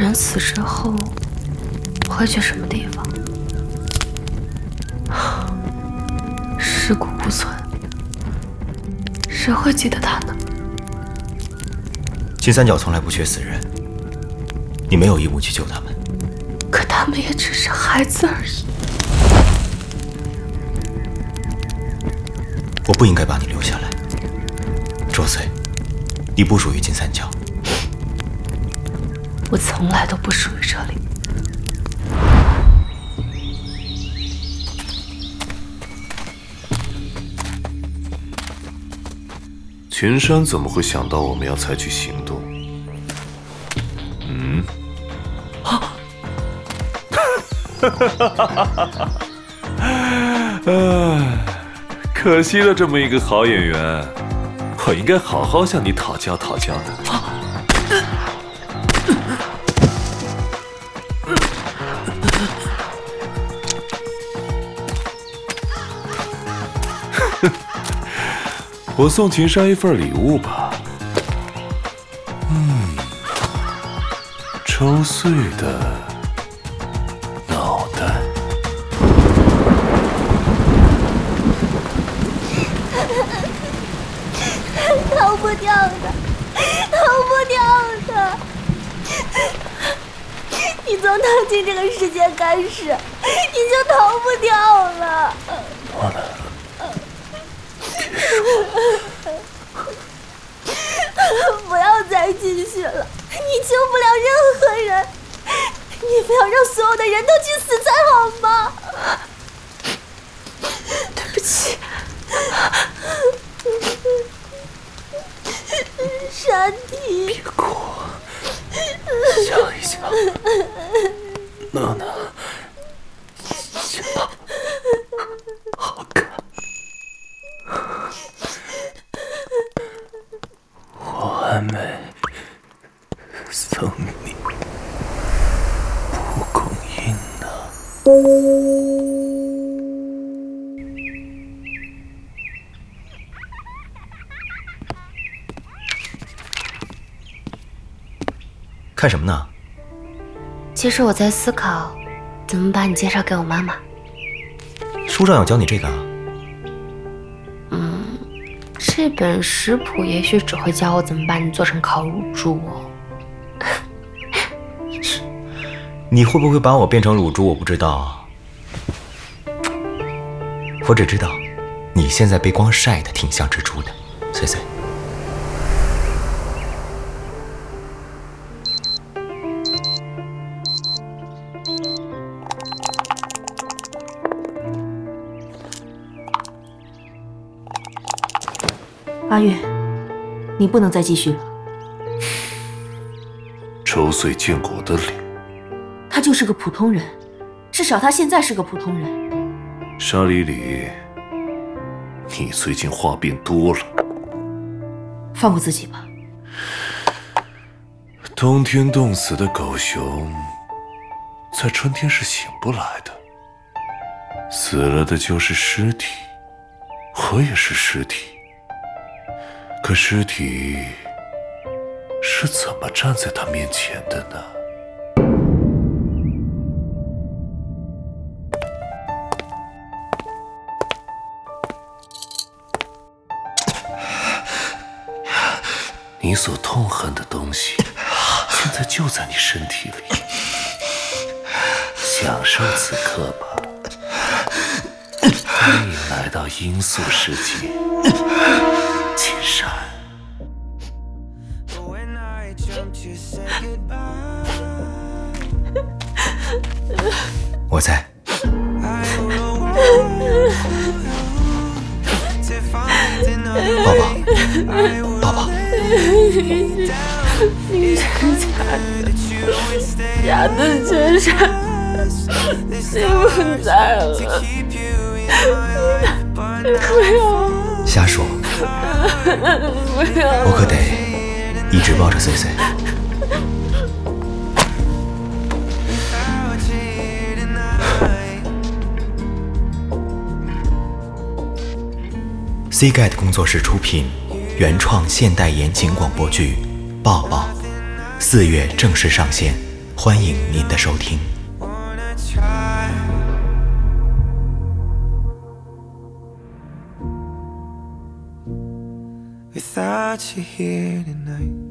人死之后会去什么地方？尸骨无存，谁会记得他呢？金三角从来不缺死人，你没有义务去救他们。可他们也只是孩子而已。我不应该把你留下来，周岁，你不属于金三角。我从来都不属于这里。群山怎么会想到我们要采取行动？嗯？啊！哈哈哈哈哈哈！唉，可惜了这么一个好演员，我应该好好向你讨教讨教的。我送秦山一份礼物吧。嗯，抽碎的脑袋。逃不掉的，逃不掉的。你从踏进这个世界开始，你就逃不掉了。我了。不要再继续了，你救不了任何人，你不要让所有的人都去死才好吗？对不起，山体。别哭，送你蒲公英呢。看什么呢？其实我在思考，怎么把你介绍给我妈妈。书上有教你这个啊？嗯这本食谱也许只会教我怎么把你做成烤乳猪哦。你会不会把我变成乳猪？我不知道，我只知道，你现在被光晒的挺像只猪的，碎碎。阿月，你不能再继续了。周岁建国的脸，他就是个普通人，至少他现在是个普通人。沙里里，你最近话变多了。放过自己吧。冬天冻死的狗熊，在春天是醒不来的。死了的就是尸体，我也是尸体。可尸体是怎么站在他面前的呢？你所痛恨的东西，现在就在你身体里，享受此刻吧。欢迎来到罂粟世界。金山，我在。抱抱，抱抱。你是假的，假的金山，你不在了，不要。瞎说！我可得一直抱着碎碎。c gat 工作室出品原创现代言情广播剧抱抱四月正式上线欢迎您的收听。Without you here tonight.